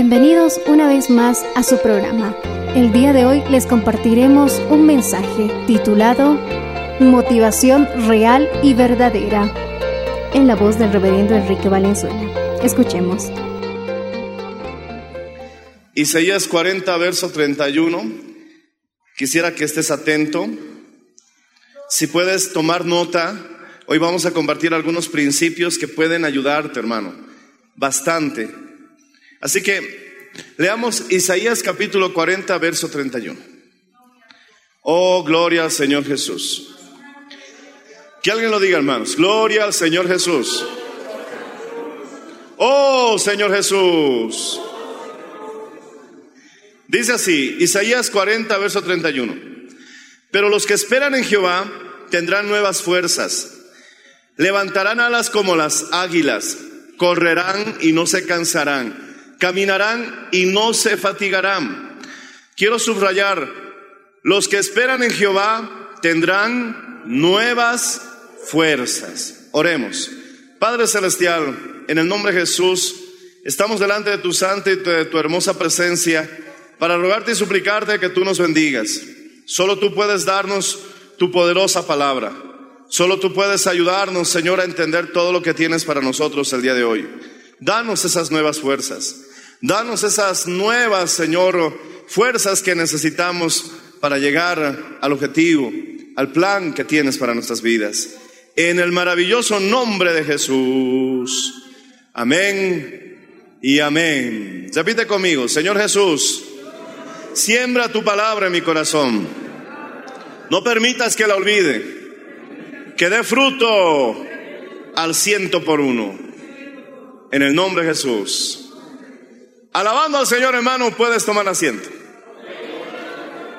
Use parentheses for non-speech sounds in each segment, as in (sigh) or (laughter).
Bienvenidos una vez más a su programa. El día de hoy les compartiremos un mensaje titulado Motivación real y verdadera en la voz del reverendo Enrique Valenzuela. Escuchemos. Isaías 40, verso 31. Quisiera que estés atento. Si puedes tomar nota, hoy vamos a compartir algunos principios que pueden ayudarte, hermano. Bastante. Así que leamos Isaías capítulo 40, verso 31. Oh, gloria al Señor Jesús. Que alguien lo diga, hermanos. Gloria al Señor Jesús. Oh, Señor Jesús. Dice así, Isaías 40, verso 31. Pero los que esperan en Jehová tendrán nuevas fuerzas. Levantarán alas como las águilas. Correrán y no se cansarán. Caminarán y no se fatigarán. Quiero subrayar, los que esperan en Jehová tendrán nuevas fuerzas. Oremos. Padre Celestial, en el nombre de Jesús, estamos delante de tu santa y de tu hermosa presencia para rogarte y suplicarte que tú nos bendigas. Solo tú puedes darnos tu poderosa palabra. Solo tú puedes ayudarnos, Señor, a entender todo lo que tienes para nosotros el día de hoy. Danos esas nuevas fuerzas. Danos esas nuevas, Señor, fuerzas que necesitamos para llegar al objetivo, al plan que tienes para nuestras vidas. En el maravilloso nombre de Jesús. Amén y amén. Repite conmigo, Señor Jesús, siembra tu palabra en mi corazón. No permitas que la olvide. Que dé fruto al ciento por uno. En el nombre de Jesús. Alabando al Señor, hermano, puedes tomar asiento.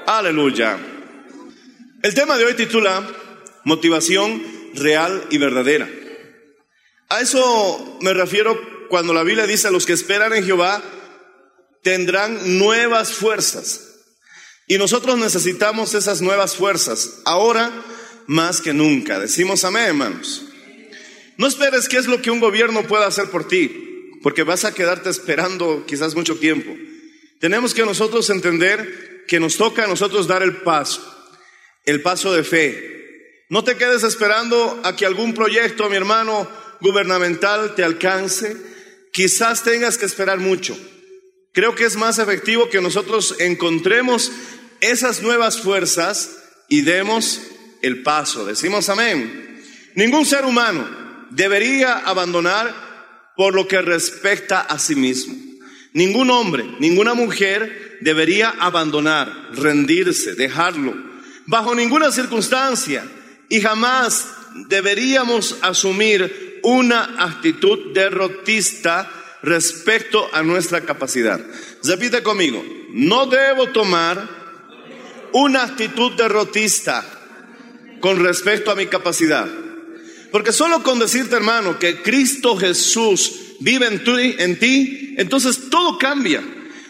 Aleluya. El tema de hoy titula Motivación real y verdadera. A eso me refiero cuando la Biblia dice los que esperan en Jehová tendrán nuevas fuerzas. Y nosotros necesitamos esas nuevas fuerzas, ahora más que nunca. Decimos amén, hermanos. No esperes qué es lo que un gobierno pueda hacer por ti, porque vas a quedarte esperando quizás mucho tiempo. Tenemos que nosotros entender que nos toca a nosotros dar el paso, el paso de fe. No te quedes esperando a que algún proyecto, mi hermano, gubernamental te alcance. Quizás tengas que esperar mucho. Creo que es más efectivo que nosotros encontremos esas nuevas fuerzas y demos el paso. Decimos amén. Ningún ser humano debería abandonar por lo que respecta a sí mismo. Ningún hombre, ninguna mujer debería abandonar, rendirse, dejarlo, bajo ninguna circunstancia. Y jamás deberíamos asumir una actitud derrotista respecto a nuestra capacidad. Repite conmigo, no debo tomar una actitud derrotista con respecto a mi capacidad. Porque solo con decirte, hermano, que Cristo Jesús vive en ti, en ti, entonces todo cambia.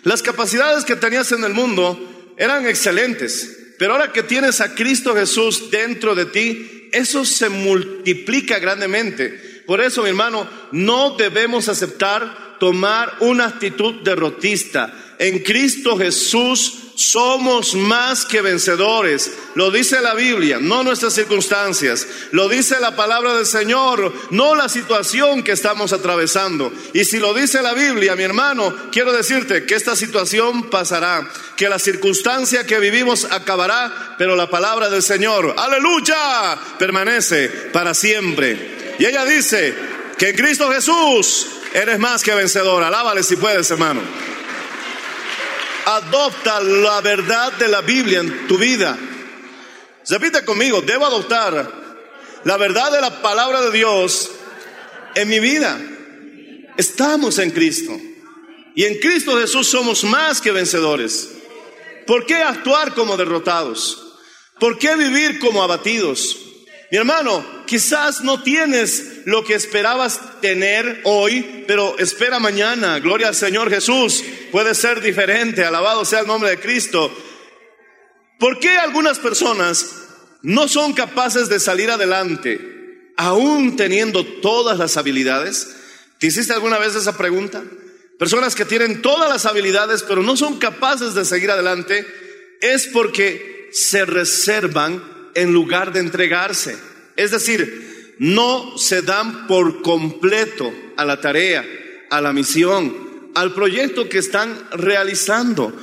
Las capacidades que tenías en el mundo eran excelentes, Pero ahora que tienes a Cristo Jesús dentro de ti, eso se multiplica grandemente. Por eso, mi hermano, no debemos aceptar tomar una actitud derrotista. En Cristo Jesús somos más que vencedores. Lo dice la Biblia, no nuestras circunstancias. Lo dice la palabra del Señor, no la situación que estamos atravesando. Y si lo dice la Biblia, mi hermano, quiero decirte que esta situación pasará, que la circunstancia que vivimos acabará, pero la palabra del Señor, aleluya, permanece para siempre. Y ella dice que en Cristo Jesús eres más que vencedor. Alábale si puedes, hermano. Adopta la verdad de la Biblia en tu vida. Repite conmigo, debo adoptar la verdad de la palabra de Dios en mi vida. Estamos en Cristo. Y en Cristo Jesús somos más que vencedores. ¿Por qué actuar como derrotados? ¿Por qué vivir como abatidos? Mi hermano, quizás no tienes lo que esperabas tener hoy, pero espera mañana. Gloria al Señor Jesús. Puede ser diferente. Alabado sea el nombre de Cristo. ¿Por qué algunas personas no son capaces de salir adelante, aún teniendo todas las habilidades? ¿Te hiciste alguna vez esa pregunta? Personas que tienen todas las habilidades, pero no son capaces de seguir adelante, es porque se reservan en lugar de entregarse. Es decir, no se dan por completo a la tarea, a la misión, al proyecto que están realizando.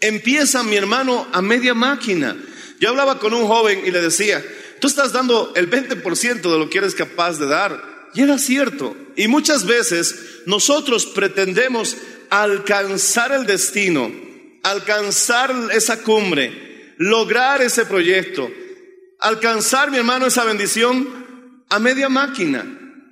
Empieza mi hermano a media máquina. Yo hablaba con un joven y le decía, tú estás dando el 20% de lo que eres capaz de dar. Y era cierto. Y muchas veces nosotros pretendemos alcanzar el destino, alcanzar esa cumbre, lograr ese proyecto, alcanzar, mi hermano, esa bendición a media máquina.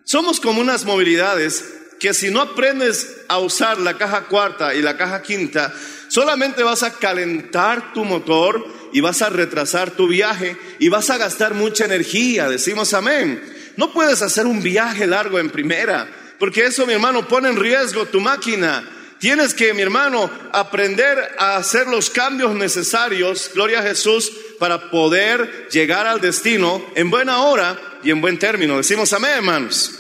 Somos como unas movilidades que si no aprendes a usar la caja cuarta y la caja quinta, solamente vas a calentar tu motor y vas a retrasar tu viaje y vas a gastar mucha energía. Decimos amén. No puedes hacer un viaje largo en primera, porque eso, mi hermano, pone en riesgo tu máquina. Tienes que, mi hermano, aprender a hacer los cambios necesarios, gloria a Jesús, para poder llegar al destino en buena hora y en buen término. Decimos amén, hermanos.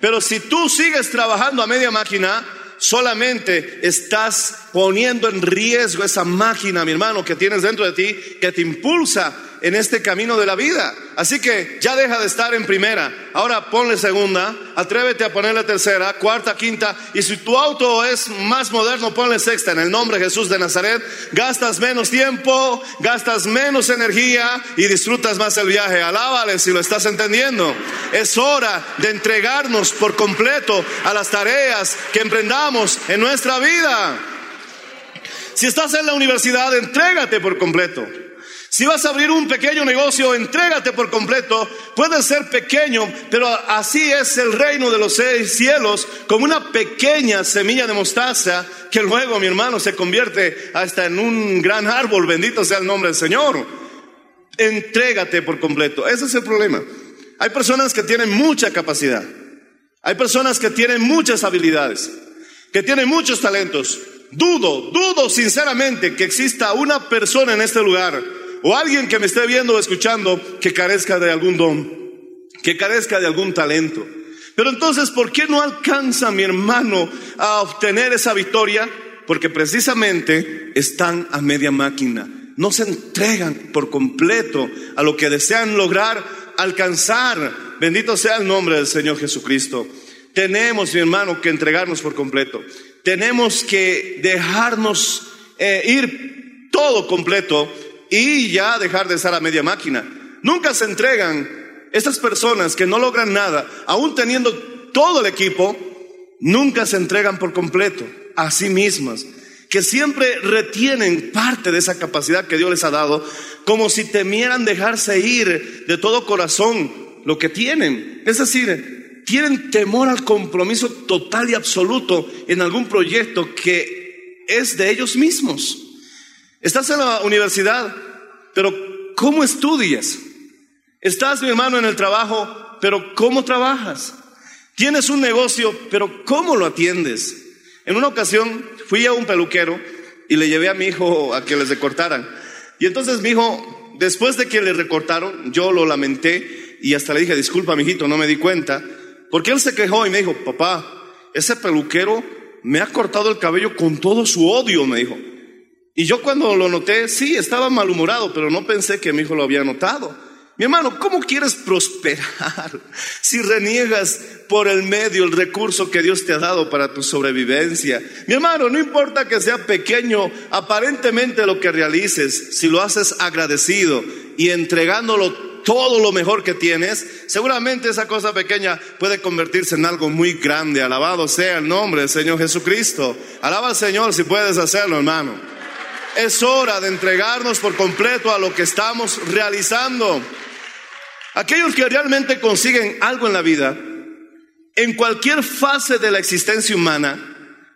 Pero si tú sigues trabajando a media máquina, solamente estás poniendo en riesgo esa máquina, mi hermano, que tienes dentro de ti, que te impulsa en este camino de la vida. Así que ya deja de estar en primera. Ahora ponle segunda, atrévete a ponerle tercera, cuarta, quinta. Y si tu auto es más moderno, ponle sexta. En el nombre de Jesús de Nazaret, gastas menos tiempo, gastas menos energía y disfrutas más el viaje. Alábale si lo estás entendiendo. Es hora de entregarnos por completo a las tareas que emprendamos en nuestra vida. Si estás en la universidad, entrégate por completo. Si vas a abrir un pequeño negocio, entrégate por completo. Puede ser pequeño, pero así es el reino de los seis cielos, como una pequeña semilla de mostaza que luego, mi hermano, se convierte hasta en un gran árbol. Bendito sea el nombre del Señor. Entrégate por completo. Ese es el problema. Hay personas que tienen mucha capacidad. Hay personas que tienen muchas habilidades, que tienen muchos talentos. Dudo, dudo sinceramente que exista una persona en este lugar o alguien que me esté viendo o escuchando que carezca de algún don, que carezca de algún talento. Pero entonces, ¿por qué no alcanza mi hermano a obtener esa victoria? Porque precisamente están a media máquina. No se entregan por completo a lo que desean lograr, alcanzar. Bendito sea el nombre del Señor Jesucristo. Tenemos, mi hermano, que entregarnos por completo. Tenemos que dejarnos eh, ir todo completo y ya dejar de estar a media máquina. Nunca se entregan estas personas que no logran nada, aún teniendo todo el equipo, nunca se entregan por completo a sí mismas, que siempre retienen parte de esa capacidad que Dios les ha dado, como si temieran dejarse ir de todo corazón lo que tienen. Es decir, tienen temor al compromiso total y absoluto en algún proyecto que es de ellos mismos. Estás en la universidad, pero ¿cómo estudias? Estás, mi hermano, en el trabajo, pero ¿cómo trabajas? Tienes un negocio, pero ¿cómo lo atiendes? En una ocasión fui a un peluquero y le llevé a mi hijo a que les decortaran. Y entonces mi hijo, después de que le recortaron, yo lo lamenté y hasta le dije, disculpa, mijito, no me di cuenta. Porque él se quejó y me dijo, papá, ese peluquero me ha cortado el cabello con todo su odio, me dijo. Y yo cuando lo noté, sí, estaba malhumorado, pero no pensé que mi hijo lo había notado. Mi hermano, ¿cómo quieres prosperar (laughs) si reniegas por el medio el recurso que Dios te ha dado para tu sobrevivencia? Mi hermano, no importa que sea pequeño aparentemente lo que realices, si lo haces agradecido y entregándolo todo lo mejor que tienes, seguramente esa cosa pequeña puede convertirse en algo muy grande. Alabado sea el nombre del Señor Jesucristo. Alaba al Señor si puedes hacerlo, hermano. Es hora de entregarnos por completo a lo que estamos realizando. Aquellos que realmente consiguen algo en la vida, en cualquier fase de la existencia humana,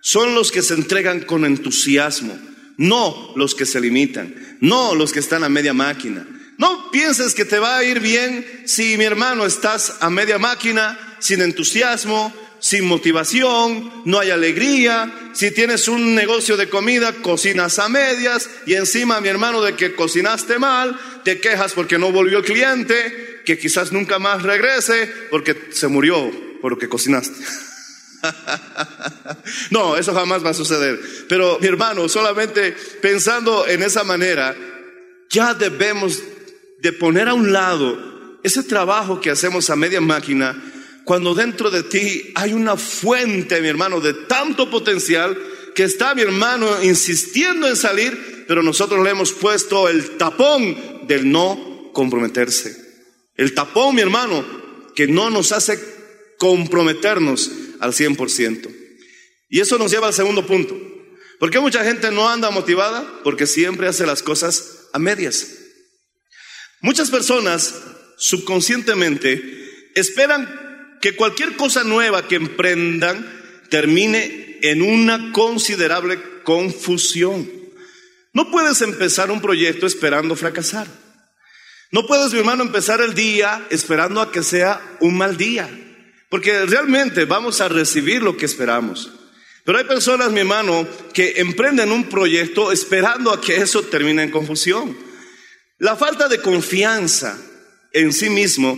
son los que se entregan con entusiasmo, no los que se limitan, no los que están a media máquina. No pienses que te va a ir bien si mi hermano estás a media máquina, sin entusiasmo, sin motivación, no hay alegría. Si tienes un negocio de comida, cocinas a medias y encima mi hermano de que cocinaste mal, te quejas porque no volvió el cliente, que quizás nunca más regrese porque se murió por lo que cocinaste. (laughs) no, eso jamás va a suceder. Pero mi hermano, solamente pensando en esa manera, ya debemos de poner a un lado ese trabajo que hacemos a media máquina cuando dentro de ti hay una fuente, mi hermano, de tanto potencial que está mi hermano insistiendo en salir, pero nosotros le hemos puesto el tapón del no comprometerse. El tapón, mi hermano, que no nos hace comprometernos al 100%. Y eso nos lleva al segundo punto. ¿Por qué mucha gente no anda motivada? Porque siempre hace las cosas a medias. Muchas personas subconscientemente esperan que cualquier cosa nueva que emprendan termine en una considerable confusión. No puedes empezar un proyecto esperando fracasar. No puedes, mi hermano, empezar el día esperando a que sea un mal día, porque realmente vamos a recibir lo que esperamos. Pero hay personas, mi hermano, que emprenden un proyecto esperando a que eso termine en confusión. La falta de confianza en sí mismo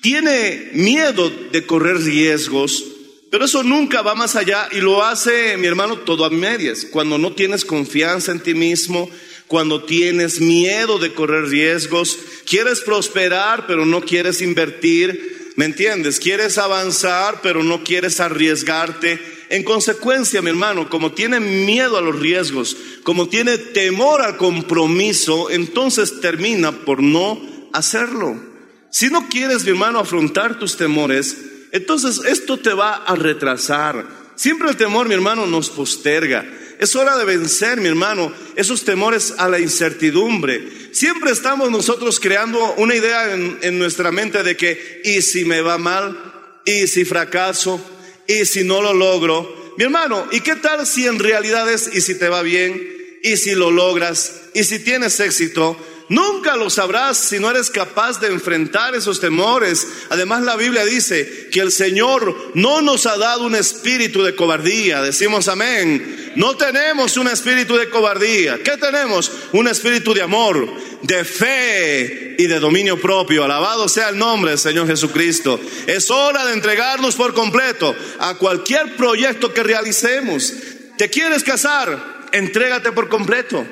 tiene miedo de correr riesgos, pero eso nunca va más allá y lo hace, mi hermano, todo a medias. Cuando no tienes confianza en ti mismo, cuando tienes miedo de correr riesgos, quieres prosperar, pero no quieres invertir, ¿me entiendes? Quieres avanzar, pero no quieres arriesgarte. En consecuencia, mi hermano, como tiene miedo a los riesgos, como tiene temor al compromiso, entonces termina por no hacerlo. Si no quieres, mi hermano, afrontar tus temores, entonces esto te va a retrasar. Siempre el temor, mi hermano, nos posterga. Es hora de vencer, mi hermano, esos temores a la incertidumbre. Siempre estamos nosotros creando una idea en, nuestra mente de que, ¿y si me va mal? ¿Y si fracaso? ¿Y si no lo logro? Mi hermano, ¿y qué tal si en realidad es y si te va bien? ¿Y si lo logras? ¿Y si tienes éxito? Nunca lo sabrás si no eres capaz de enfrentar esos temores. Además la Biblia dice que el Señor no nos ha dado un espíritu de cobardía. Decimos amén. No tenemos un espíritu de cobardía. ¿Qué tenemos? Un espíritu de amor, de fe y de dominio propio. Alabado sea el nombre del Señor Jesucristo. Es hora de entregarnos por completo a cualquier proyecto que realicemos. ¿Te quieres casar? Entrégate por completo.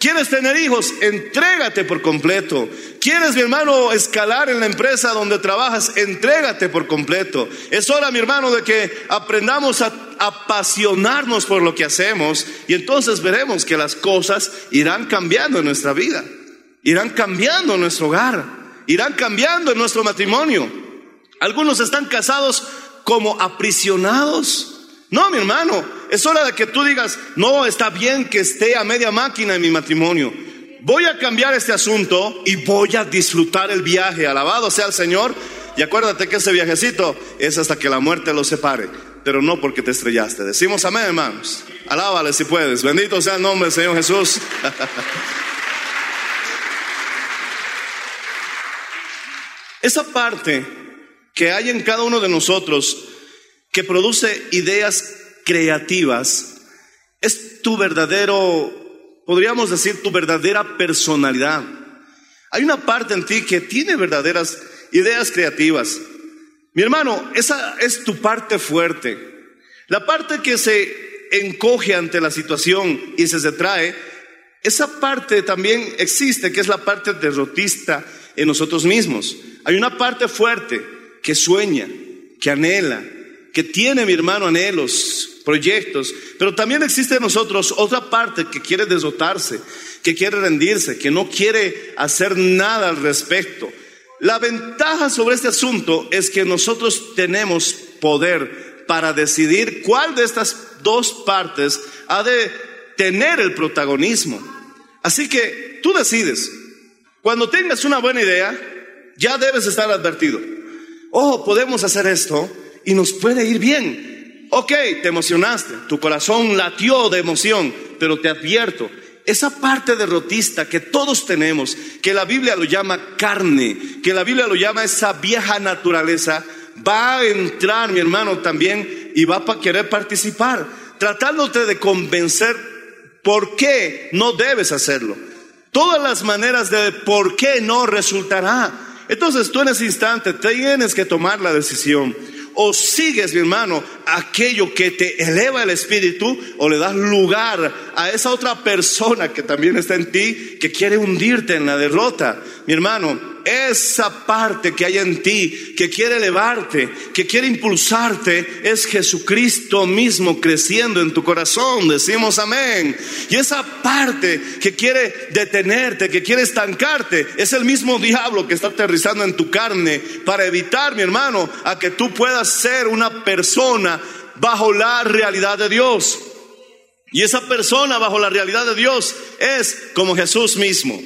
¿Quieres tener hijos? Entrégate por completo. ¿Quieres, mi hermano, escalar en la empresa donde trabajas? Entrégate por completo. Es hora, mi hermano, de que aprendamos a apasionarnos por lo que hacemos y entonces veremos que las cosas irán cambiando en nuestra vida, irán cambiando en nuestro hogar, irán cambiando en nuestro matrimonio. Algunos están casados como aprisionados. No, mi hermano, es hora de que tú digas, no, está bien que esté a media máquina en mi matrimonio. Voy a cambiar este asunto y voy a disfrutar el viaje. Alabado sea el Señor. Y acuérdate que ese viajecito es hasta que la muerte los separe, pero no porque te estrellaste. Decimos amén, hermanos. Alábale si puedes. Bendito sea el nombre del Señor Jesús. (laughs) Esa parte que hay en cada uno de nosotros que produce ideas creativas, es tu verdadero podríamos decir tu verdadera personalidad. Hay una parte en ti que tiene verdaderas ideas creativas. Mi hermano, esa es tu parte fuerte. La parte que se encoge ante la situación y se detrae, esa parte también existe, que es la parte derrotista en nosotros mismos. Hay una parte fuerte que sueña, que anhela, que tiene, mi hermano, anhelos, proyectos, pero también existe en nosotros otra parte que quiere desdotarse, que quiere rendirse, que no quiere hacer nada al respecto. La ventaja sobre este asunto es que nosotros tenemos poder para decidir cuál de estas dos partes ha de tener el protagonismo. Así que tú decides. Cuando tengas una buena idea, ya debes estar advertido. Oh, podemos hacer esto y nos puede ir bien. Ok, te emocionaste, tu corazón latió de emoción, pero te advierto, esa parte derrotista que todos tenemos, que la Biblia lo llama carne, que la Biblia lo llama esa vieja naturaleza, va a entrar, mi hermano, también y va a querer participar, tratándote de convencer por qué no debes hacerlo. Todas las maneras de por qué no resultará. Entonces tú en ese instante tienes que tomar la decisión o sigues, mi hermano, aquello que te eleva el espíritu o le das lugar a esa otra persona que también está en ti que quiere hundirte en la derrota. Mi hermano, esa parte que hay en ti, que quiere elevarte, que quiere impulsarte, es Jesucristo mismo creciendo en tu corazón. Decimos amén. Y esa parte que quiere detenerte, que quiere estancarte, es el mismo diablo que está aterrizando en tu carne para evitar, mi hermano, a que tú puedas ser una persona bajo la realidad de Dios. Y esa persona bajo la realidad de Dios es como Jesús mismo.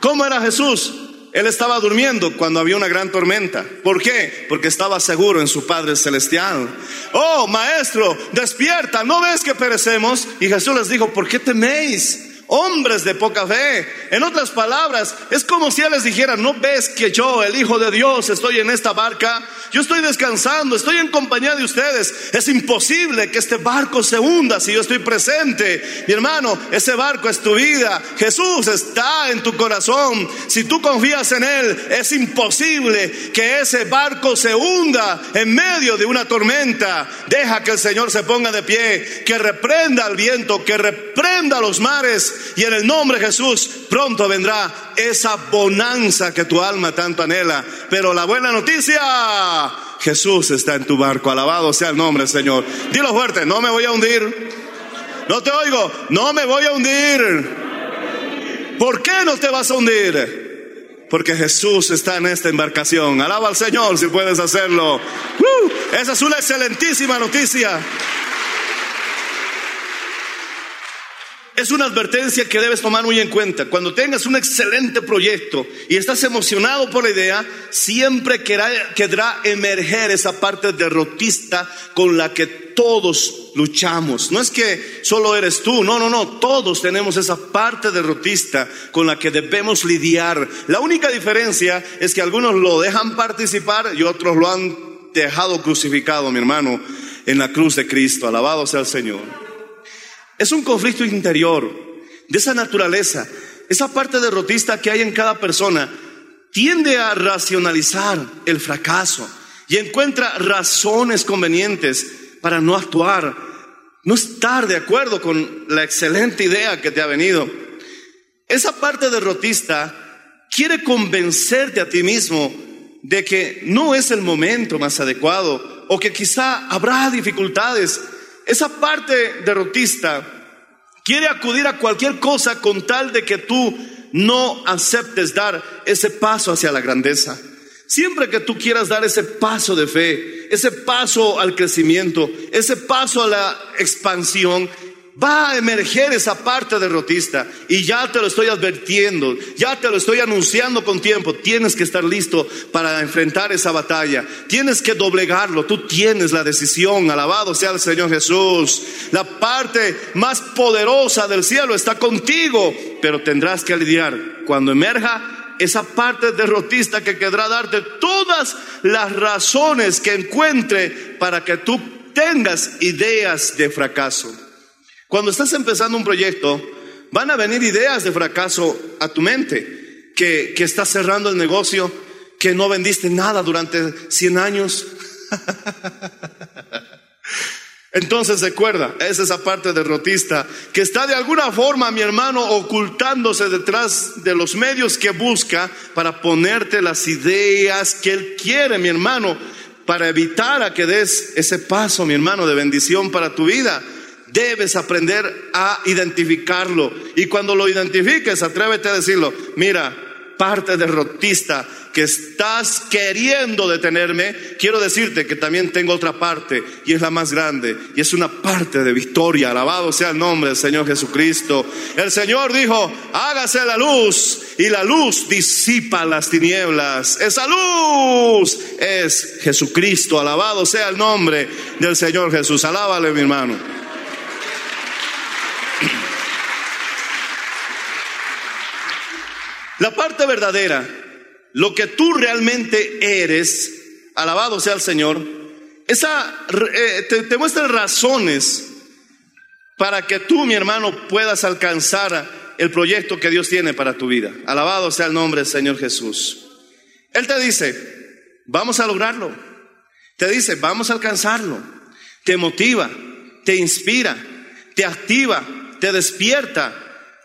¿Cómo era Jesús? Él estaba durmiendo cuando había una gran tormenta. ¿Por qué? Porque estaba seguro en su Padre Celestial. Oh, maestro, despierta, ¿no ves que perecemos? Y Jesús les dijo, ¿por qué teméis? hombres de poca fe. En otras palabras, es como si Él les dijera, ¿no ves que yo, el Hijo de Dios, estoy en esta barca? Yo estoy descansando, estoy en compañía de ustedes. Es imposible que este barco se hunda si yo estoy presente. Mi hermano, ese barco es tu vida. Jesús está en tu corazón. Si tú confías en Él, es imposible que ese barco se hunda en medio de una tormenta. Deja que el Señor se ponga de pie, que reprenda al viento, que reprenda los mares y en el nombre de Jesús pronto vendrá esa bonanza que tu alma tanto anhela. Pero la buena noticia, Jesús está en tu barco. Alabado sea el nombre Señor. Dilo fuerte, no me voy a hundir. No te oigo, no me voy a hundir. ¿Por qué no te vas a hundir? Porque Jesús está en esta embarcación. Alaba al Señor si puedes hacerlo. ¡Uh! esa es una excelentísima noticia. Es una advertencia que debes tomar muy en cuenta. Cuando tengas un excelente proyecto y estás emocionado por la idea, siempre quedará, emerger esa parte derrotista con la que todos luchamos. No es que solo eres tú, no, no, no, todos tenemos esa parte derrotista con la que debemos lidiar. La única diferencia es que algunos lo dejan participar y otros lo han dejado crucificado, mi hermano, en la cruz de Cristo. Alabado sea el Señor. Es un conflicto interior de esa naturaleza. Esa parte derrotista que hay en cada persona tiende a racionalizar el fracaso y encuentra razones convenientes para no actuar, no estar de acuerdo con la excelente idea que te ha venido. Esa parte derrotista quiere convencerte a ti mismo de que no es el momento más adecuado o que quizá habrá dificultades esa parte derrotista quiere acudir a cualquier cosa con tal de que tú no aceptes dar ese paso hacia la grandeza. Siempre que tú quieras dar ese paso de fe, ese paso al crecimiento, ese paso a la expansión, va a emerger esa parte derrotista. Y ya te lo estoy advirtiendo, ya te lo estoy anunciando con tiempo. Tienes que estar listo para enfrentar esa batalla. Tienes que doblegarlo. Tú tienes la decisión. Alabado sea el Señor Jesús. La parte más poderosa del cielo está contigo, pero tendrás que lidiar cuando emerja esa parte derrotista que querrá darte todas las razones que encuentre para que tú tengas ideas de fracaso. Cuando estás empezando un proyecto, van a venir ideas de fracaso a tu mente, que, que estás cerrando el negocio, que no vendiste nada durante 100 años. (laughs) Entonces recuerda, es esa parte derrotista que está de alguna forma, mi hermano, ocultándose detrás de los medios que busca para ponerte las ideas que él quiere, mi hermano, para evitar a que des ese paso, mi hermano, de bendición para tu vida. Debes aprender a identificarlo. Y cuando lo identifiques, atrévete a decirlo, mira, parte derrotista que estás queriendo detenerme, quiero decirte que también tengo otra parte y es la más grande y es una parte de victoria. Alabado sea el nombre del Señor Jesucristo. El Señor dijo, hágase la luz y la luz disipa las tinieblas. Esa luz es Jesucristo. Alabado sea el nombre del Señor Jesús. Alábale mi hermano. La parte verdadera, lo que tú realmente eres, alabado sea el Señor, esa eh, te, te muestra razones para que tú, mi hermano, puedas alcanzar el proyecto que Dios tiene para tu vida. Alabado sea el nombre del Señor Jesús. Él te dice, vamos a lograrlo. Te dice, vamos a alcanzarlo. Te motiva, te inspira, te activa, te despierta.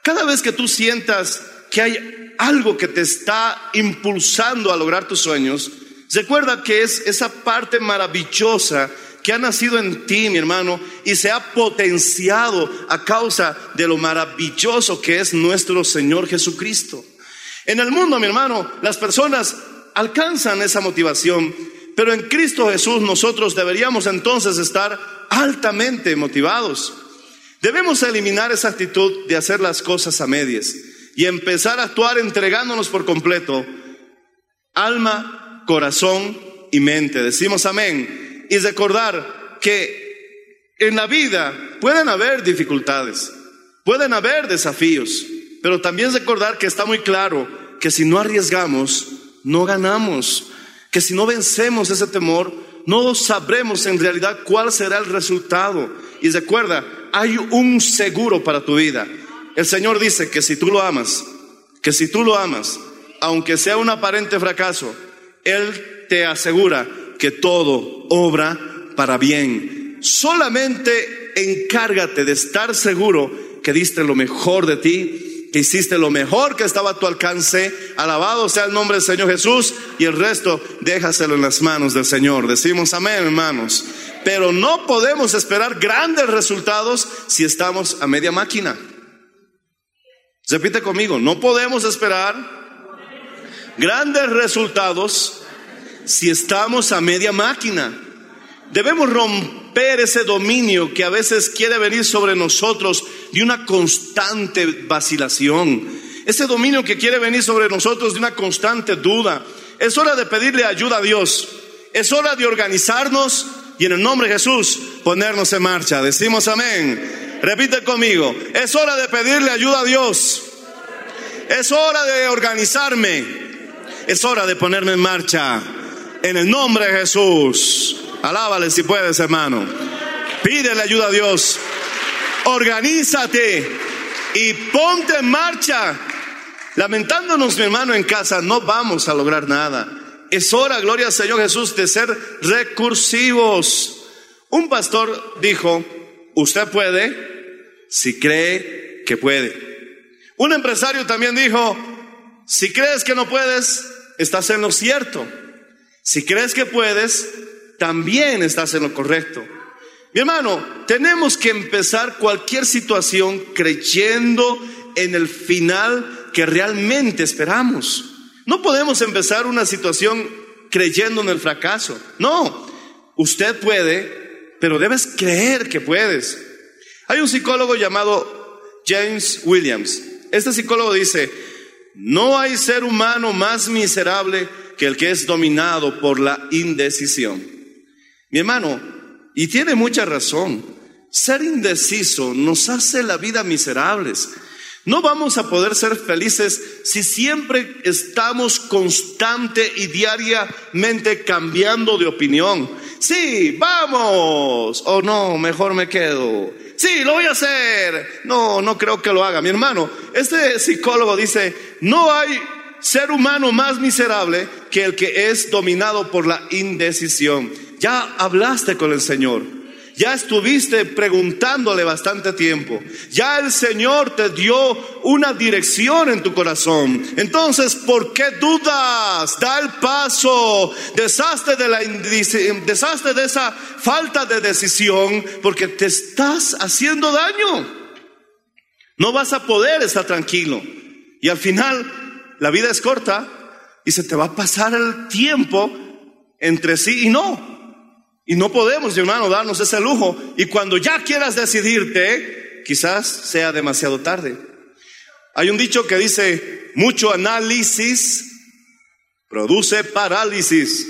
Cada vez que tú sientas que hay algo que te está impulsando a lograr tus sueños, recuerda que es esa parte maravillosa que ha nacido en ti, mi hermano, y se ha potenciado a causa de lo maravilloso que es nuestro Señor Jesucristo. En el mundo, mi hermano, las personas alcanzan esa motivación, pero en Cristo Jesús nosotros deberíamos entonces estar altamente motivados. Debemos eliminar esa actitud de hacer las cosas a medias y empezar a actuar entregándonos por completo, alma, corazón y mente. Decimos amén. Y recordar que en la vida pueden haber dificultades, pueden haber desafíos, pero también recordar que está muy claro que si no arriesgamos, no ganamos, que si no vencemos ese temor, no sabremos en realidad cuál será el resultado. Y recuerda, hay un seguro para tu vida. El Señor dice que si tú lo amas, que si tú lo amas, aunque sea un aparente fracaso, Él te asegura que todo obra para bien. Solamente encárgate de estar seguro que diste lo mejor de ti, que hiciste lo mejor que estaba a tu alcance. Alabado sea el nombre del Señor Jesús y el resto déjaselo en las manos del Señor. Decimos amén, hermanos. Pero no podemos esperar grandes resultados si estamos a media máquina. Repite conmigo, no podemos esperar grandes resultados si estamos a media máquina. Debemos romper ese dominio que a veces quiere venir sobre nosotros de una constante vacilación. Ese dominio que quiere venir sobre nosotros de una constante duda. Es hora de pedirle ayuda a Dios. Es hora de organizarnos y en el nombre de Jesús ponernos en marcha. Decimos amén. Repite conmigo, es hora de pedirle ayuda a Dios. Es hora de organizarme. Es hora de ponerme en marcha. En el nombre de Jesús. Alábale si puedes, hermano. Pídele ayuda a Dios. Organízate y ponte en marcha. Lamentándonos, mi hermano, en casa, no vamos a lograr nada. Es hora, gloria al Señor Jesús, de ser recursivos. Un pastor dijo, usted puede, si cree que puede. Un empresario también dijo, si crees que no puedes, estás en lo cierto. Si crees que puedes, también estás en lo correcto. Mi hermano, tenemos que empezar cualquier situación creyendo en el final que realmente esperamos. No podemos empezar una situación creyendo en el fracaso. No, usted puede, pero debes creer que puedes. Hay un psicólogo llamado James Williams. Este psicólogo dice, no hay ser humano más miserable que el que es dominado por la indecisión. Mi hermano, y tiene mucha razón, ser indeciso nos hace la vida miserables. No vamos a poder ser felices si siempre estamos constante y diariamente cambiando de opinión. Sí, vamos, o no, mejor me quedo. Sí, lo voy a hacer. No, no creo que lo haga. Mi hermano, este psicólogo dice, no hay ser humano más miserable que el que es dominado por la indecisión. Ya hablaste con el Señor. Ya estuviste preguntándole bastante tiempo. Ya el Señor te dio una dirección en tu corazón. Entonces, ¿por qué dudas? Da el paso. Deshazte de, la, deshazte de esa falta de decisión porque te estás haciendo daño. No vas a poder estar tranquilo. Y al final, la vida es corta y se te va a pasar el tiempo entre sí y no. Y no podemos, hermano, darnos ese lujo. Y cuando ya quieras decidirte, quizás sea demasiado tarde. Hay un dicho que dice, mucho análisis produce parálisis.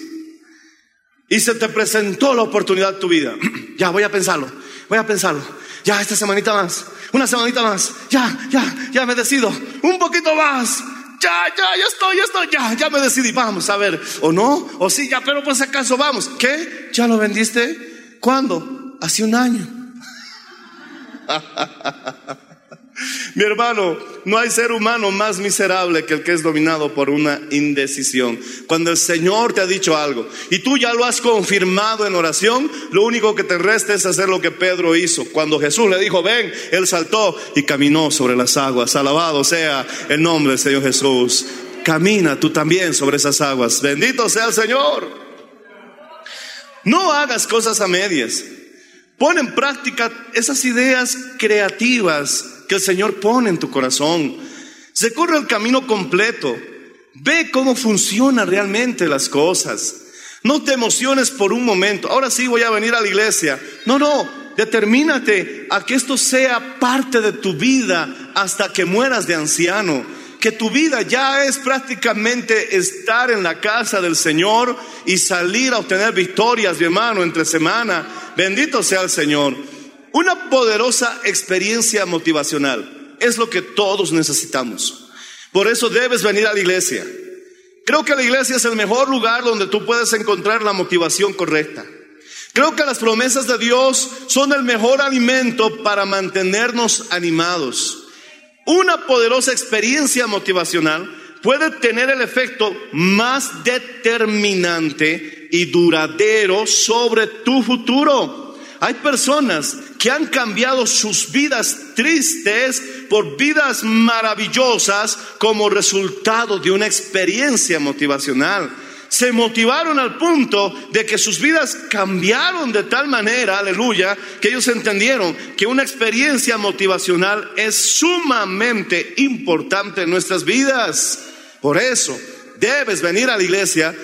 Y se te presentó la oportunidad de tu vida. (clears throat) ya, voy a pensarlo, voy a pensarlo. Ya, esta semanita más, una semanita más. Ya, ya, ya me decido. Un poquito más ya, ya, ya estoy, ya estoy, ya, ya me decidí, vamos a ver, o no, o sí, ya, pero si acaso vamos. ¿Qué? ¿Ya lo vendiste? ¿Cuándo? Hace un año. (laughs) Mi hermano, no hay ser humano más miserable que el que es dominado por una indecisión. Cuando el Señor te ha dicho algo y tú ya lo has confirmado en oración, lo único que te resta es hacer lo que Pedro hizo. Cuando Jesús le dijo, ven, él saltó y caminó sobre las aguas. Alabado sea el nombre del Señor Jesús. Camina tú también sobre esas aguas. Bendito sea el Señor. No hagas cosas a medias. Pon en práctica esas ideas creativas que el Señor pone en tu corazón. Se corre el camino completo. Ve cómo funcionan realmente las cosas. No te emociones por un momento. Ahora sí voy a venir a la iglesia. No, no. Determínate a que esto sea parte de tu vida hasta que mueras de anciano. Que tu vida ya es prácticamente estar en la casa del Señor y salir a obtener victorias, mi hermano, entre semana. Bendito sea el Señor. Una poderosa experiencia motivacional es lo que todos necesitamos. Por eso debes venir a la iglesia. Creo que la iglesia es el mejor lugar donde tú puedes encontrar la motivación correcta. Creo que las promesas de Dios son el mejor alimento para mantenernos animados. Una poderosa experiencia motivacional puede tener el efecto más determinante y duradero sobre tu futuro. Hay personas que han cambiado sus vidas tristes por vidas maravillosas como resultado de una experiencia motivacional. Se motivaron al punto de que sus vidas cambiaron de tal manera, aleluya, que ellos entendieron que una experiencia motivacional es sumamente importante en nuestras vidas. Por eso, debes venir a la iglesia,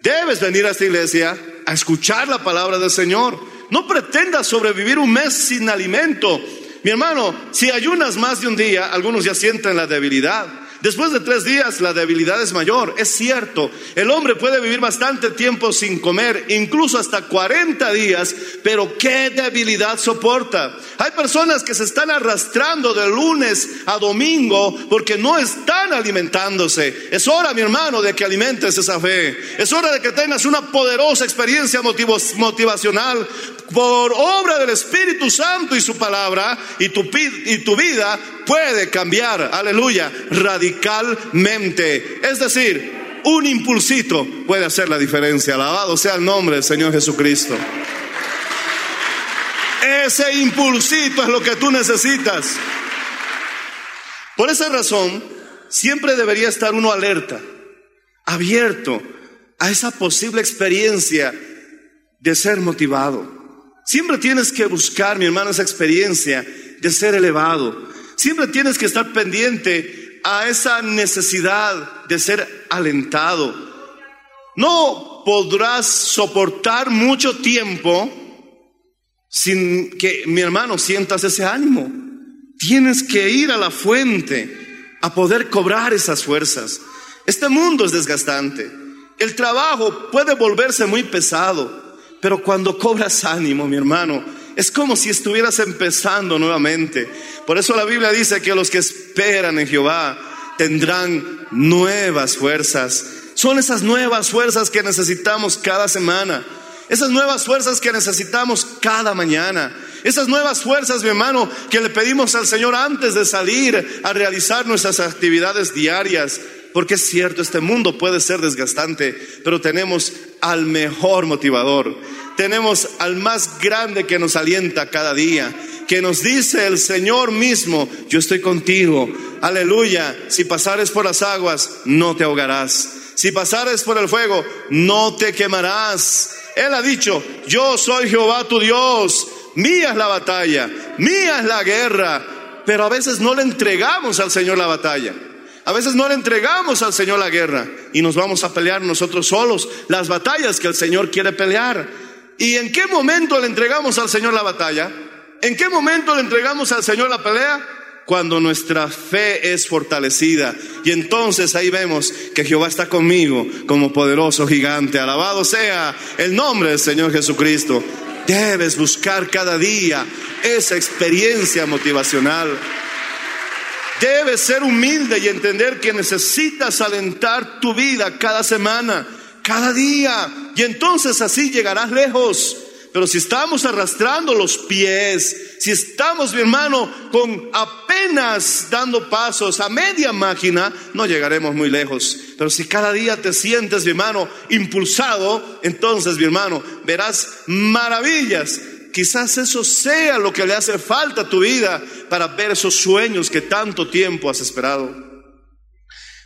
debes venir a esta iglesia a escuchar la palabra del Señor no pretendas sobrevivir un mes sin alimento. Mi hermano, si ayunas más de un día, algunos ya sienten la debilidad. Después de tres días la debilidad es mayor, es cierto. El hombre puede vivir bastante tiempo sin comer, incluso hasta 40 días, pero ¿qué debilidad soporta? Hay personas que se están arrastrando de lunes a domingo porque no están alimentándose. Es hora, mi hermano, de que alimentes esa fe. Es hora de que tengas una poderosa experiencia motivacional por obra del Espíritu Santo y su palabra y tu, y tu vida puede cambiar, aleluya, radicalmente. Es decir, un impulsito puede hacer la diferencia. Alabado sea el nombre del Señor Jesucristo. Ese impulsito es lo que tú necesitas. Por esa razón, siempre debería estar uno alerta, abierto a esa posible experiencia de ser motivado. Siempre tienes que buscar, mi hermano, esa experiencia de ser elevado, Siempre tienes que estar pendiente a esa necesidad de ser alentado. No podrás soportar mucho tiempo sin que mi hermano sientas ese ánimo. Tienes que ir a la fuente a poder cobrar esas fuerzas. Este mundo es desgastante. El trabajo puede volverse muy pesado, pero cuando cobras ánimo, mi hermano, es como si estuvieras empezando nuevamente. Por eso la Biblia dice que los que esperan en Jehová tendrán nuevas fuerzas. Son esas nuevas fuerzas que necesitamos cada semana. Esas nuevas fuerzas que necesitamos cada mañana. Esas nuevas fuerzas, mi hermano, que le pedimos al Señor antes de salir a realizar nuestras actividades diarias. Porque es cierto, este mundo puede ser desgastante, pero tenemos al mejor motivador. Tenemos al más grande que nos alienta cada día, que nos dice el Señor mismo, yo estoy contigo. Aleluya, si pasares por las aguas, no te ahogarás. Si pasares por el fuego, no te quemarás. Él ha dicho, yo soy Jehová tu Dios, mía es la batalla, mía es la guerra, pero a veces no le entregamos al Señor la batalla. A veces no le entregamos al Señor la guerra y nos vamos a pelear nosotros solos las batallas que el Señor quiere pelear. ¿Y en qué momento le entregamos al Señor la batalla? ¿En qué momento le entregamos al Señor la pelea? Cuando nuestra fe es fortalecida. Y entonces ahí vemos que Jehová está conmigo como poderoso gigante. Alabado sea el nombre del Señor Jesucristo. Debes buscar cada día esa experiencia motivacional. Debes ser humilde y entender que necesitas alentar tu vida cada semana, cada día. Y entonces así llegarás lejos. Pero si estamos arrastrando los pies, si estamos, mi hermano, con apenas dando pasos a media máquina, no llegaremos muy lejos. Pero si cada día te sientes, mi hermano, impulsado, entonces, mi hermano, verás maravillas Quizás eso sea lo que le hace falta a tu vida para ver esos sueños que tanto tiempo has esperado.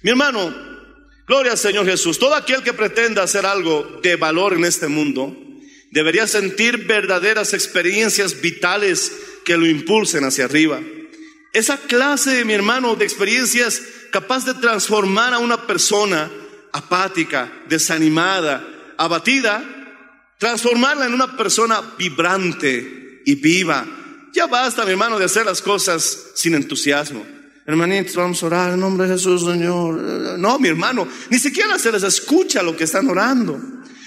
Mi hermano, gloria al Señor Jesús. Todo aquel que pretenda hacer algo de valor en este mundo debería sentir verdaderas experiencias vitales que lo impulsen hacia arriba. Esa clase, mi hermano, de experiencias capaz de transformar a una persona apática, desanimada, abatida, transformarla en una persona vibrante y viva. Ya basta, mi hermano, de hacer las cosas sin entusiasmo. Hermanitos, vamos a orar en nombre de Jesús, Señor. No, mi hermano, ni siquiera se les escucha lo que están orando.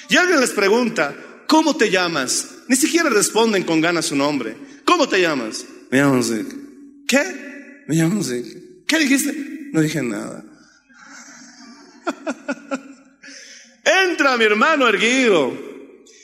Y alguien les pregunta, ¿cómo te llamas? Ni siquiera responden con ganas su nombre. ¿Cómo te llamas? Me llamo Zic. ¿Qué? Me llamo Zic. ¿Qué dijiste? No dije nada. (laughs) Entra mi hermano erguido.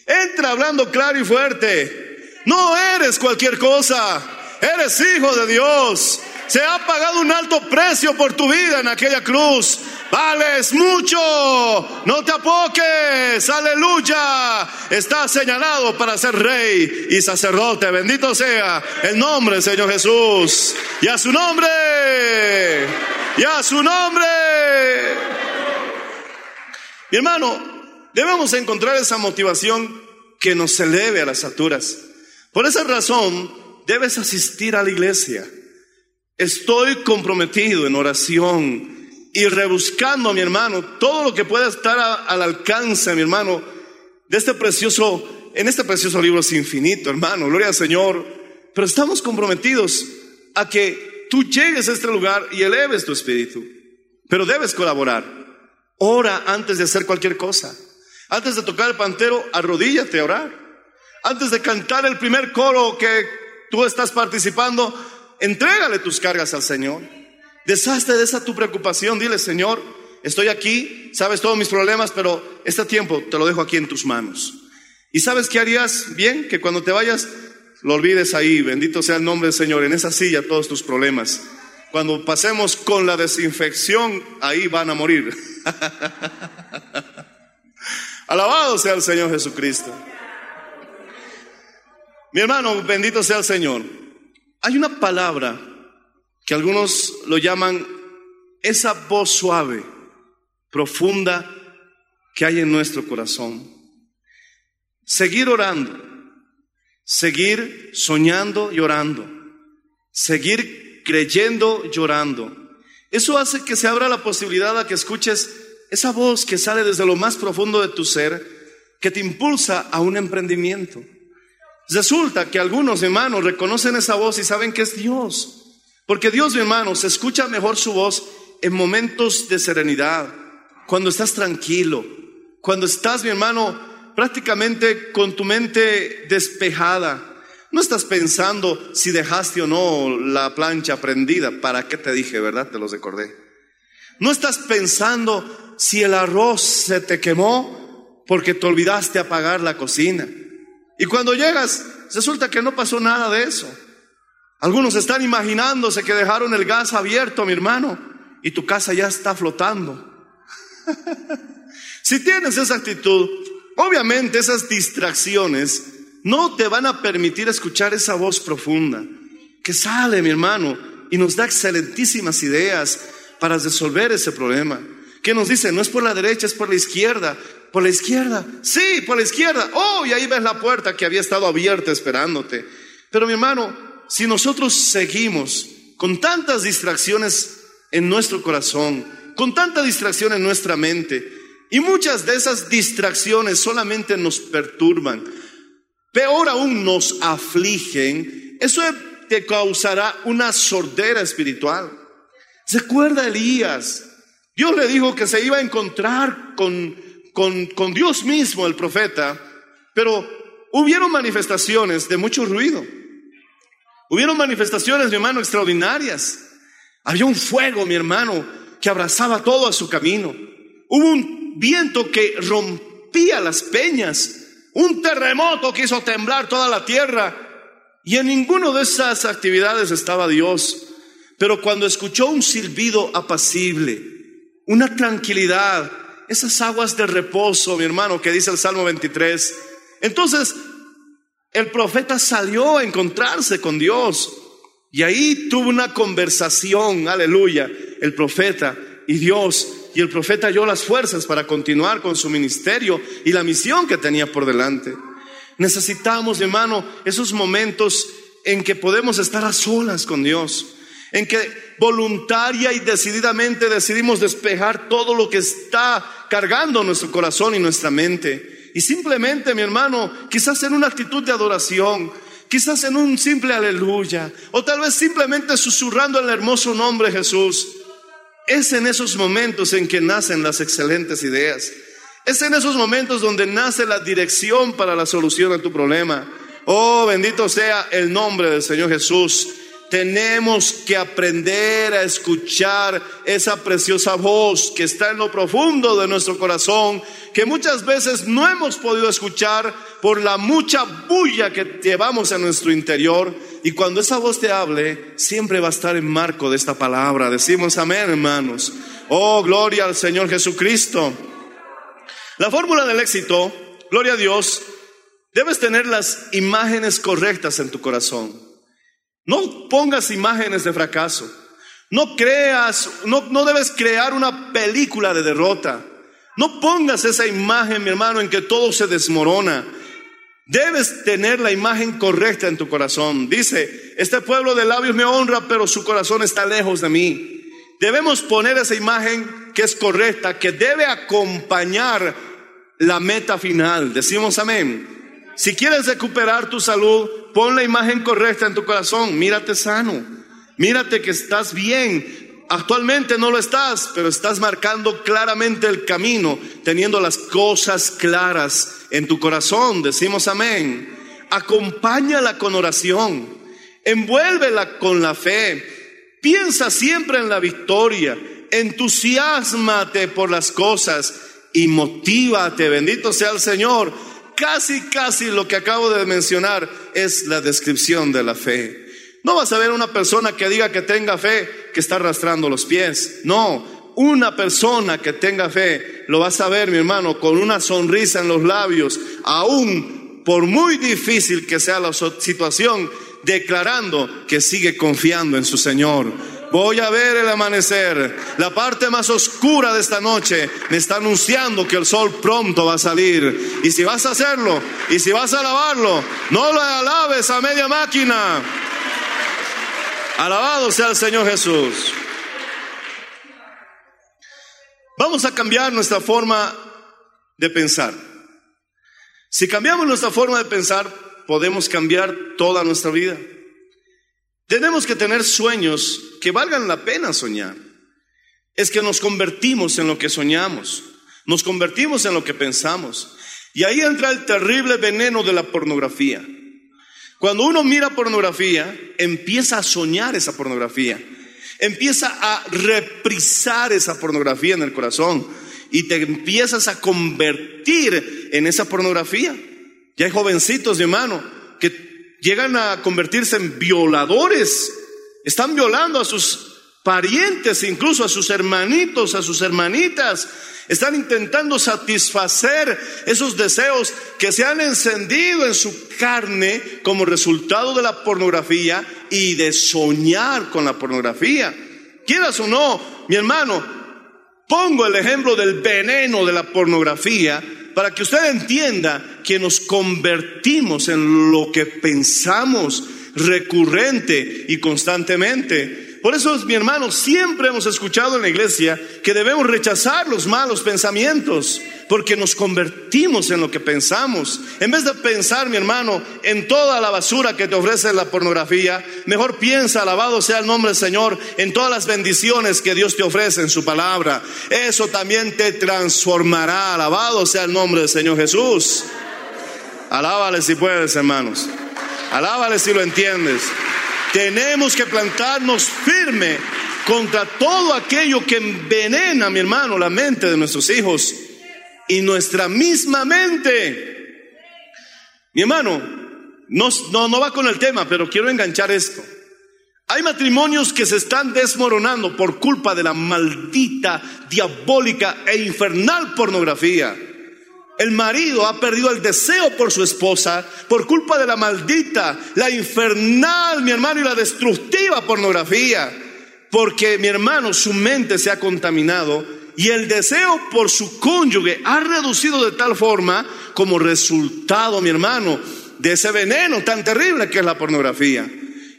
Entra hablando claro y fuerte. No eres cualquier cosa. Eres hijo de Dios. Se ha pagado un alto precio por tu vida en aquella cruz. Vales mucho. No te apoques. Aleluya. Estás señalado para ser rey y sacerdote. Bendito sea el nombre Señor Jesús. Y a su nombre. Y a su nombre. Mi hermano, Debemos encontrar esa motivación que nos eleve a las alturas. Por esa razón, debes asistir a la iglesia. Estoy comprometido en oración y rebuscando, mi hermano, todo lo que pueda estar al alcance, mi hermano, de este precioso, en este precioso libro es infinito, hermano, gloria al Señor. Pero estamos comprometidos a que tú llegues a este lugar y eleves tu espíritu. Pero debes colaborar. Ora antes de hacer cualquier cosa. Antes de tocar el pantero, arrodíllate a orar. Antes de cantar el primer coro que tú estás participando, entrégale tus cargas al Señor. Deshazte de esa tu preocupación. Dile, Señor, estoy aquí, sabes todos mis problemas, pero este tiempo te lo dejo aquí en tus manos. ¿Y sabes qué harías bien? Que cuando te vayas, lo olvides ahí. Bendito sea el nombre del Señor. En esa silla todos tus problemas. Cuando pasemos con la desinfección, ahí van a morir. (laughs) Alabado sea el Señor Jesucristo. Mi hermano, bendito sea el Señor. Hay una palabra que algunos lo llaman esa voz suave, profunda que hay en nuestro corazón. Seguir orando, seguir soñando y orando, seguir creyendo llorando. Eso hace que se abra la posibilidad a que escuches esa voz que sale desde lo más profundo de tu ser, que te impulsa a un emprendimiento. Resulta que algunos hermanos reconocen esa voz y saben que es Dios. Porque Dios, mi hermano, se escucha mejor su voz en momentos de serenidad, cuando estás tranquilo, cuando estás, mi hermano, prácticamente con tu mente despejada. No estás pensando si dejaste o no la plancha prendida. ¿Para qué te dije, verdad? Te los recordé. No estás pensando si el arroz se te quemó porque te olvidaste apagar la cocina. Y cuando llegas, resulta que no pasó nada de eso. Algunos están imaginándose que dejaron el gas abierto, mi hermano, y tu casa ya está flotando. (laughs) si tienes esa actitud, obviamente esas distracciones no te van a permitir escuchar esa voz profunda que sale, mi hermano, y nos da excelentísimas ideas para resolver ese problema. Que nos dice, no es por la derecha, es por la izquierda. Por la izquierda, sí, por la izquierda. Oh, y ahí ves la puerta que había estado abierta esperándote. Pero mi hermano, si nosotros seguimos con tantas distracciones en nuestro corazón, con tanta distracción en nuestra mente, y muchas de esas distracciones solamente nos perturban, peor aún nos afligen, eso te causará una sordera espiritual. Recuerda Elías, Dios le dijo que se iba a encontrar con, con, con Dios mismo, el profeta, pero hubieron manifestaciones de mucho ruido. Hubieron manifestaciones, mi hermano, extraordinarias. Había un fuego, mi hermano, que abrazaba todo a su camino. Hubo un viento que rompía las peñas. Un terremoto que hizo temblar toda la tierra. Y en ninguno de esas actividades estaba Dios. Pero cuando escuchó un silbido apacible, una tranquilidad, esas aguas de reposo, mi hermano, que dice el Salmo 23, entonces el profeta salió a encontrarse con Dios y ahí tuvo una conversación, aleluya, el profeta y Dios. Y el profeta halló las fuerzas para continuar con su ministerio y la misión que tenía por delante. Necesitamos, hermano, esos momentos en que podemos estar a solas con Dios, en que voluntaria y decididamente decidimos despejar todo lo que está cargando nuestro corazón y nuestra mente y simplemente, mi hermano, quizás en una actitud de adoración, quizás en un simple aleluya, o tal vez simplemente susurrando el hermoso nombre de Jesús. Es en esos momentos en que nacen las excelentes ideas. Es en esos momentos donde nace la dirección para la solución de tu problema. Oh, bendito sea el nombre del Señor Jesús. Tenemos que aprender a escuchar esa preciosa voz que está en lo profundo de nuestro corazón, que muchas veces no hemos podido escuchar por la mucha bulla que llevamos en nuestro interior. Y cuando esa voz te hable, siempre va a estar en marco de esta palabra. Decimos amén, hermanos. Oh, gloria al Señor Jesucristo. La fórmula del éxito, gloria a Dios, debes tener las imágenes correctas en tu corazón. No pongas imágenes de fracaso. No creas, no, no debes crear una película de derrota. No pongas esa imagen, mi hermano, en que todo se desmorona. Debes tener la imagen correcta en tu corazón. Dice, este pueblo de labios me honra, pero su corazón está lejos de mí. Debemos poner esa imagen que es correcta, que debe acompañar la meta final. Decimos amén. Si quieres recuperar tu salud, pon la imagen correcta en tu corazón, mírate sano, mírate que estás bien. Actualmente no lo estás, pero estás marcando claramente el camino, teniendo las cosas claras en tu corazón. Decimos amén. Acompáñala con oración, envuélvela con la fe. Piensa siempre en la victoria, entusiasmate por las cosas y motívate. Bendito sea el Señor casi, casi lo que acabo de mencionar es la descripción de la fe. No vas a ver una persona que diga que tenga fe que está arrastrando los pies. No, una persona que tenga fe lo vas a ver, mi hermano, con una sonrisa en los labios, aún por muy difícil que sea la situación, declarando que sigue confiando en su Señor. Voy a ver el amanecer. La parte más oscura de esta noche me está anunciando que el sol pronto va a salir. Y si vas a hacerlo, y si vas a alabarlo, no lo alabes a media máquina. Alabado sea el Señor Jesús. Vamos a cambiar nuestra forma de pensar. Si cambiamos nuestra forma de pensar, podemos cambiar toda nuestra vida. Tenemos que tener sueños que valgan la pena soñar. Es que nos convertimos en lo que soñamos, nos convertimos en lo que pensamos. Y ahí entra el terrible veneno de la pornografía. Cuando uno mira pornografía, empieza a soñar esa pornografía, empieza a reprisar esa pornografía en el corazón y te empiezas a convertir en esa pornografía. Y hay jovencitos, hermano, que llegan a convertirse en violadores. Están violando a sus parientes, incluso a sus hermanitos, a sus hermanitas. Están intentando satisfacer esos deseos que se han encendido en su carne como resultado de la pornografía y de soñar con la pornografía. Quieras o no, mi hermano, pongo el ejemplo del veneno de la pornografía para que usted entienda que nos convertimos en lo que pensamos recurrente y constantemente. Por eso, mi hermano, siempre hemos escuchado en la iglesia que debemos rechazar los malos pensamientos, porque nos convertimos en lo que pensamos. En vez de pensar, mi hermano, en toda la basura que te ofrece la pornografía, mejor piensa, alabado sea el nombre del Señor, en todas las bendiciones que Dios te ofrece en su palabra. Eso también te transformará, alabado sea el nombre del Señor Jesús. Alábale si puedes, hermanos. Alábale si lo entiendes. Tenemos que plantarnos firme contra todo aquello que envenena, mi hermano, la mente de nuestros hijos y nuestra misma mente. Mi hermano, no, no, no va con el tema, pero quiero enganchar esto. Hay matrimonios que se están desmoronando por culpa de la maldita, diabólica e infernal pornografía. El marido ha perdido el deseo por su esposa por culpa de la maldita, la infernal, mi hermano, y la destructiva pornografía. Porque, mi hermano, su mente se ha contaminado y el deseo por su cónyuge ha reducido de tal forma como resultado, mi hermano, de ese veneno tan terrible que es la pornografía.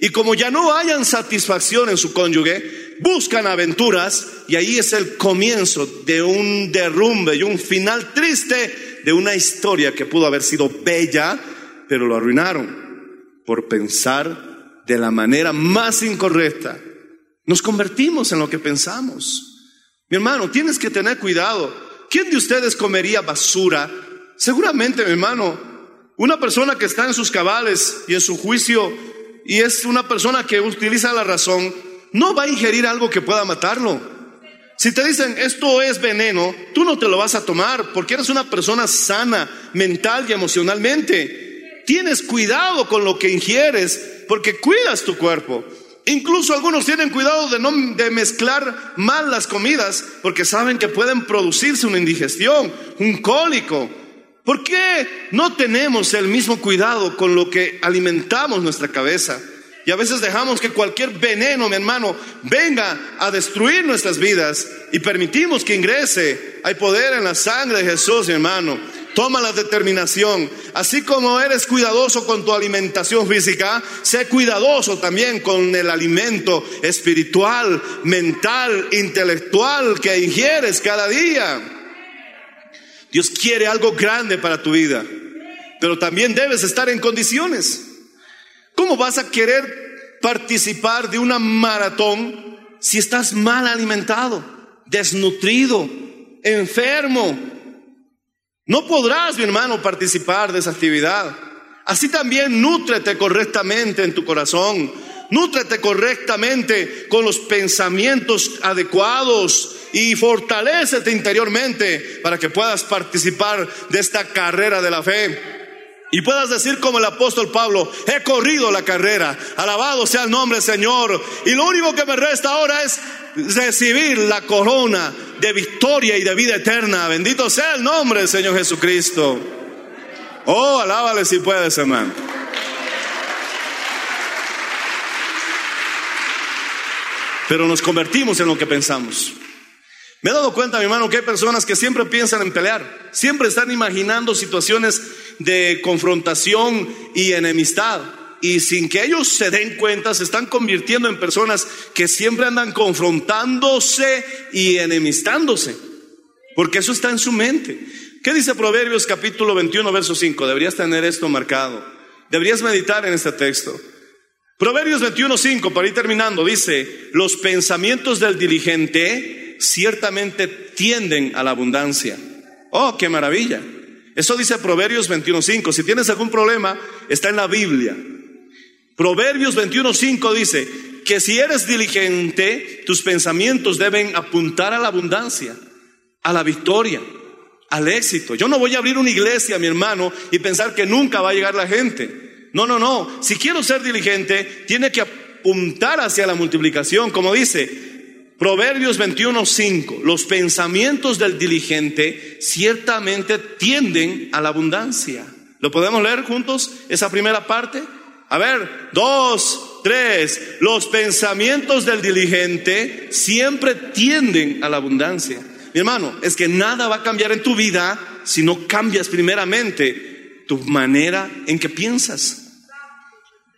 Y como ya no hayan satisfacción en su cónyuge, buscan aventuras y ahí es el comienzo de un derrumbe y un final triste de una historia que pudo haber sido bella, pero lo arruinaron por pensar de la manera más incorrecta. Nos convertimos en lo que pensamos. Mi hermano, tienes que tener cuidado. ¿Quién de ustedes comería basura? Seguramente, mi hermano, una persona que está en sus cabales y en su juicio y es una persona que utiliza la razón, no va a ingerir algo que pueda matarlo. Si te dicen esto es veneno, tú no te lo vas a tomar porque eres una persona sana mental y emocionalmente. Tienes cuidado con lo que ingieres porque cuidas tu cuerpo. Incluso algunos tienen cuidado de no de mezclar mal las comidas porque saben que pueden producirse una indigestión, un cólico. ¿Por qué no tenemos el mismo cuidado con lo que alimentamos nuestra cabeza? Y a veces dejamos que cualquier veneno, mi hermano, venga a destruir nuestras vidas y permitimos que ingrese. Hay poder en la sangre de Jesús, mi hermano. Toma la determinación. Así como eres cuidadoso con tu alimentación física, sé cuidadoso también con el alimento espiritual, mental, intelectual que ingieres cada día. Dios quiere algo grande para tu vida, pero también debes estar en condiciones. ¿Cómo vas a querer participar de una maratón si estás mal alimentado, desnutrido, enfermo? No podrás, mi hermano, participar de esa actividad. Así también nútrete correctamente en tu corazón. Nútrete correctamente con los pensamientos adecuados y fortalecete interiormente para que puedas participar de esta carrera de la fe. Y puedas decir como el apóstol Pablo, he corrido la carrera, alabado sea el nombre del Señor. Y lo único que me resta ahora es recibir la corona de victoria y de vida eterna. Bendito sea el nombre del Señor Jesucristo. Oh, alábale si puedes, hermano. Pero nos convertimos en lo que pensamos. Me he dado cuenta, mi hermano, que hay personas que siempre piensan en pelear, siempre están imaginando situaciones de confrontación y enemistad. Y sin que ellos se den cuenta, se están convirtiendo en personas que siempre andan confrontándose y enemistándose. Porque eso está en su mente. ¿Qué dice Proverbios capítulo 21, verso 5? Deberías tener esto marcado. Deberías meditar en este texto. Proverbios 21, 5, para ir terminando, dice, los pensamientos del diligente ciertamente tienden a la abundancia. Oh, qué maravilla. Eso dice Proverbios 21.5. Si tienes algún problema, está en la Biblia. Proverbios 21.5 dice que si eres diligente, tus pensamientos deben apuntar a la abundancia, a la victoria, al éxito. Yo no voy a abrir una iglesia, mi hermano, y pensar que nunca va a llegar la gente. No, no, no. Si quiero ser diligente, tiene que apuntar hacia la multiplicación, como dice Proverbios 21:5. Los pensamientos del diligente ciertamente tienden a la abundancia. ¿Lo podemos leer juntos? Esa primera parte. A ver, dos, tres. Los pensamientos del diligente siempre tienden a la abundancia. Mi hermano, es que nada va a cambiar en tu vida si no cambias primeramente tu manera en que piensas.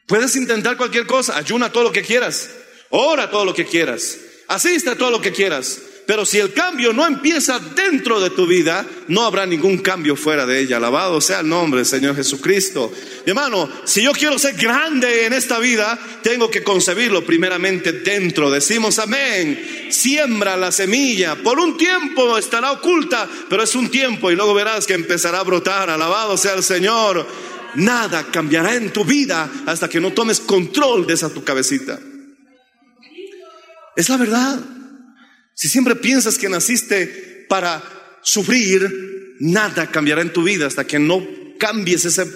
Puedes intentar cualquier cosa, ayuna todo lo que quieras, ora todo lo que quieras, asiste a todo lo que quieras, pero si el cambio no empieza dentro de tu vida, no habrá ningún cambio fuera de ella. Alabado sea el nombre del Señor Jesucristo. Mi hermano, si yo quiero ser grande en esta vida, tengo que concebirlo primeramente dentro. Decimos amén. Siembra la semilla. Por un tiempo estará oculta, pero es un tiempo y luego verás que empezará a brotar. Alabado sea el Señor. Nada cambiará en tu vida hasta que no tomes control de esa tu cabecita. Es la verdad. Si siempre piensas que naciste para sufrir, nada cambiará en tu vida hasta que no cambies ese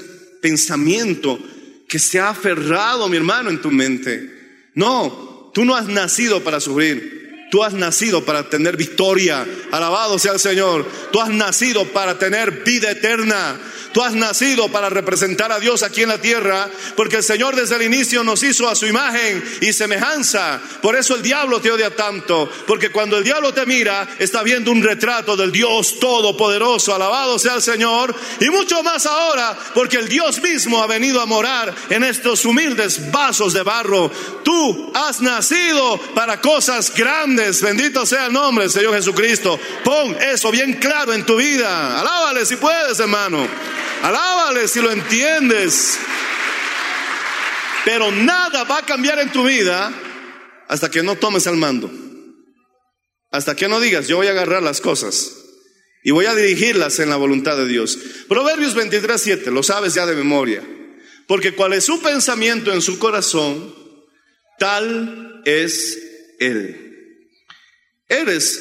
pensamiento que se ha aferrado, mi hermano, en tu mente. No, tú no has nacido para sufrir. Tú has nacido para tener victoria. Alabado sea el Señor. Tú has nacido para tener vida eterna. Tú has nacido para representar a Dios aquí en la tierra, porque el Señor desde el inicio nos hizo a su imagen y semejanza. Por eso el diablo te odia tanto, porque cuando el diablo te mira, está viendo un retrato del Dios todopoderoso. Alabado sea el Señor. Y mucho más ahora, porque el Dios mismo ha venido a morar en estos humildes vasos de barro. Tú has nacido para cosas grandes. Bendito sea el nombre del Señor Jesucristo. Pon eso bien claro en tu vida. Alábale si puedes, hermano. Alábale si lo entiendes. Pero nada va a cambiar en tu vida hasta que no tomes el mando. Hasta que no digas, yo voy a agarrar las cosas y voy a dirigirlas en la voluntad de Dios. Proverbios 23, 7, lo sabes ya de memoria. Porque cual es su pensamiento en su corazón, tal es él. Eres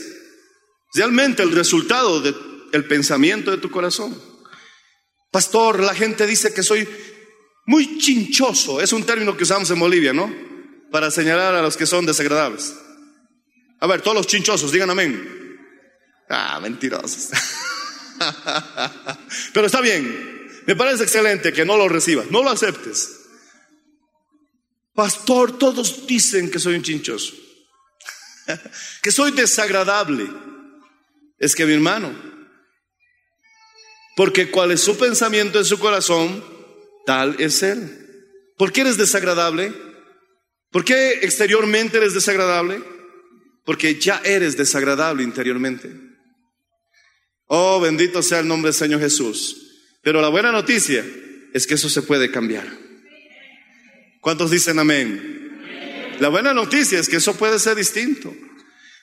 realmente el resultado del pensamiento de tu corazón. Pastor, la gente dice que soy muy chinchoso. Es un término que usamos en Bolivia, ¿no? Para señalar a los que son desagradables. A ver, todos los chinchosos, digan amén. Ah, mentirosos. (laughs) Pero está bien. Me parece excelente que no lo recibas, no lo aceptes. Pastor, todos dicen que soy un chinchoso, (laughs) que soy desagradable. Es que mi hermano, porque cuál es su pensamiento en su corazón, tal es él. ¿Por qué eres desagradable? ¿Por qué exteriormente eres desagradable? Porque ya eres desagradable interiormente. Oh, bendito sea el nombre del Señor Jesús. Pero la buena noticia es que eso se puede cambiar. ¿Cuántos dicen amén? La buena noticia es que eso puede ser distinto.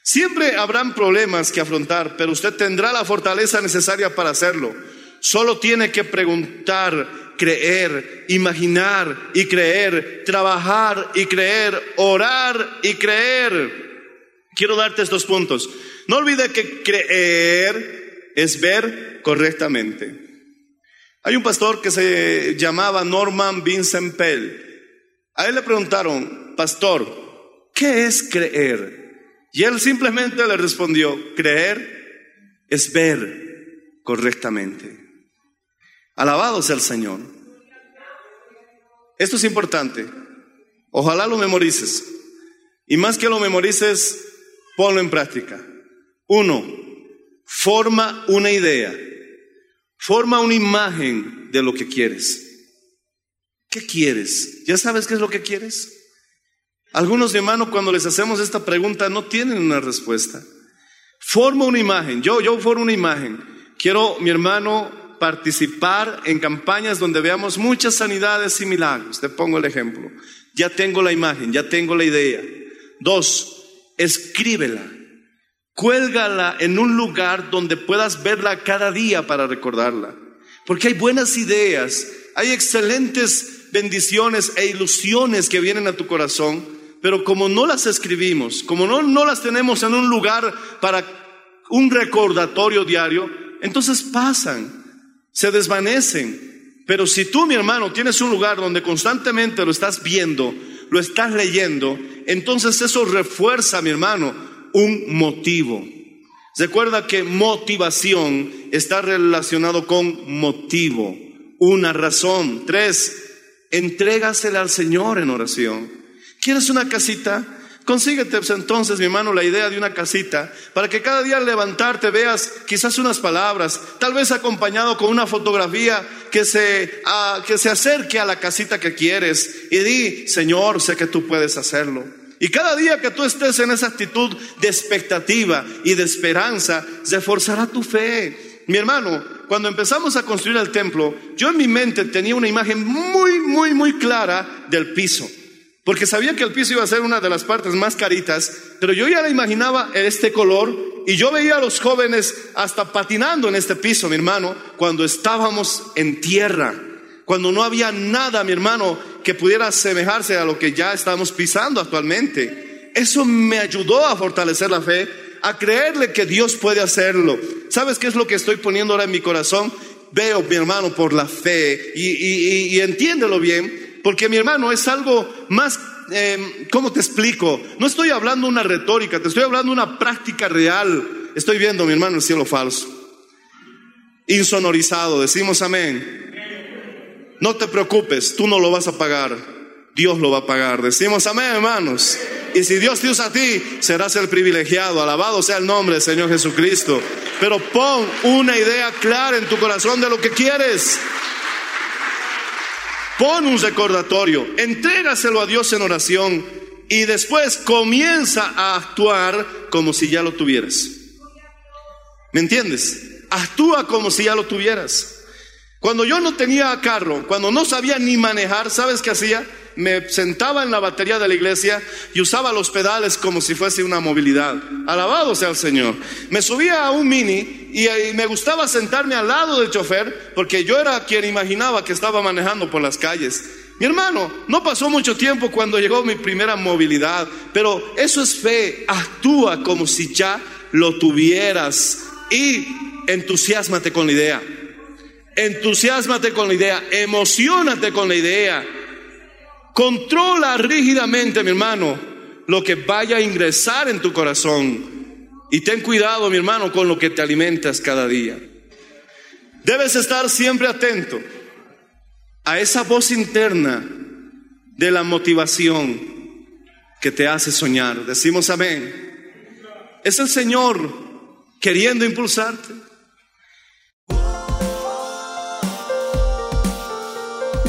Siempre habrán problemas que afrontar, pero usted tendrá la fortaleza necesaria para hacerlo. Solo tiene que preguntar, creer, imaginar y creer, trabajar y creer, orar y creer. Quiero darte estos puntos. No olvide que creer es ver correctamente. Hay un pastor que se llamaba Norman Vincent Pell. A él le preguntaron, pastor, ¿qué es creer? Y él simplemente le respondió, creer es ver correctamente. Alabado sea el Señor. Esto es importante. Ojalá lo memorices. Y más que lo memorices, ponlo en práctica. Uno, forma una idea. Forma una imagen de lo que quieres. ¿Qué quieres? ¿Ya sabes qué es lo que quieres? Algunos hermanos cuando les hacemos esta pregunta no tienen una respuesta. Forma una imagen. Yo, yo formo una imagen. Quiero, mi hermano, participar en campañas donde veamos muchas sanidades y milagros. Te pongo el ejemplo. Ya tengo la imagen, ya tengo la idea. Dos, escríbela. Cuélgala en un lugar donde puedas verla cada día para recordarla. Porque hay buenas ideas, hay excelentes bendiciones e ilusiones que vienen a tu corazón, pero como no las escribimos, como no, no las tenemos en un lugar para un recordatorio diario, entonces pasan se desvanecen. Pero si tú, mi hermano, tienes un lugar donde constantemente lo estás viendo, lo estás leyendo, entonces eso refuerza, mi hermano, un motivo. Recuerda que motivación está relacionado con motivo, una razón. Tres, entrégasela al Señor en oración. ¿Quieres una casita? Consíguete pues, entonces, mi hermano, la idea de una casita para que cada día al levantarte veas quizás unas palabras, tal vez acompañado con una fotografía que se, que se acerque a la casita que quieres y di, Señor, sé que tú puedes hacerlo. Y cada día que tú estés en esa actitud de expectativa y de esperanza, reforzará tu fe. Mi hermano, cuando empezamos a construir el templo, yo en mi mente tenía una imagen muy, muy, muy clara del piso. Porque sabía que el piso iba a ser una de las partes más caritas, pero yo ya la imaginaba este color y yo veía a los jóvenes hasta patinando en este piso, mi hermano, cuando estábamos en tierra, cuando no había nada, mi hermano, que pudiera asemejarse a lo que ya estamos pisando actualmente. Eso me ayudó a fortalecer la fe, a creerle que Dios puede hacerlo. ¿Sabes qué es lo que estoy poniendo ahora en mi corazón? Veo, mi hermano, por la fe y, y entiéndelo bien porque mi hermano es algo más, eh, ¿cómo te explico? No estoy hablando una retórica, te estoy hablando una práctica real. Estoy viendo, mi hermano, el cielo falso. Insonorizado, decimos amén. No te preocupes, tú no lo vas a pagar. Dios lo va a pagar. Decimos amén, hermanos. Y si Dios te usa a ti, serás el privilegiado. Alabado sea el nombre del Señor Jesucristo. Pero pon una idea clara en tu corazón de lo que quieres. Pon un recordatorio, entrégaselo a Dios en oración y después comienza a actuar como si ya lo tuvieras. ¿Me entiendes? Actúa como si ya lo tuvieras. Cuando yo no tenía carro, cuando no sabía ni manejar, ¿sabes qué hacía? me sentaba en la batería de la iglesia y usaba los pedales como si fuese una movilidad. Alabado sea el Señor. Me subía a un mini y, me gustaba sentarme al lado del chofer porque yo era quien imaginaba que estaba manejando por las calles. Mi hermano, no pasó mucho tiempo cuando llegó mi primera movilidad, pero eso es fe. Actúa como si ya lo tuvieras y entusiasmate con la idea. Entusiasmate con la idea, emocionate con la idea. Controla rígidamente, mi hermano, lo que vaya a ingresar en tu corazón. Y ten cuidado, mi hermano, con lo que te alimentas cada día. Debes estar siempre atento a esa voz interna de la motivación que te hace soñar. Decimos amén. Es el Señor queriendo impulsarte.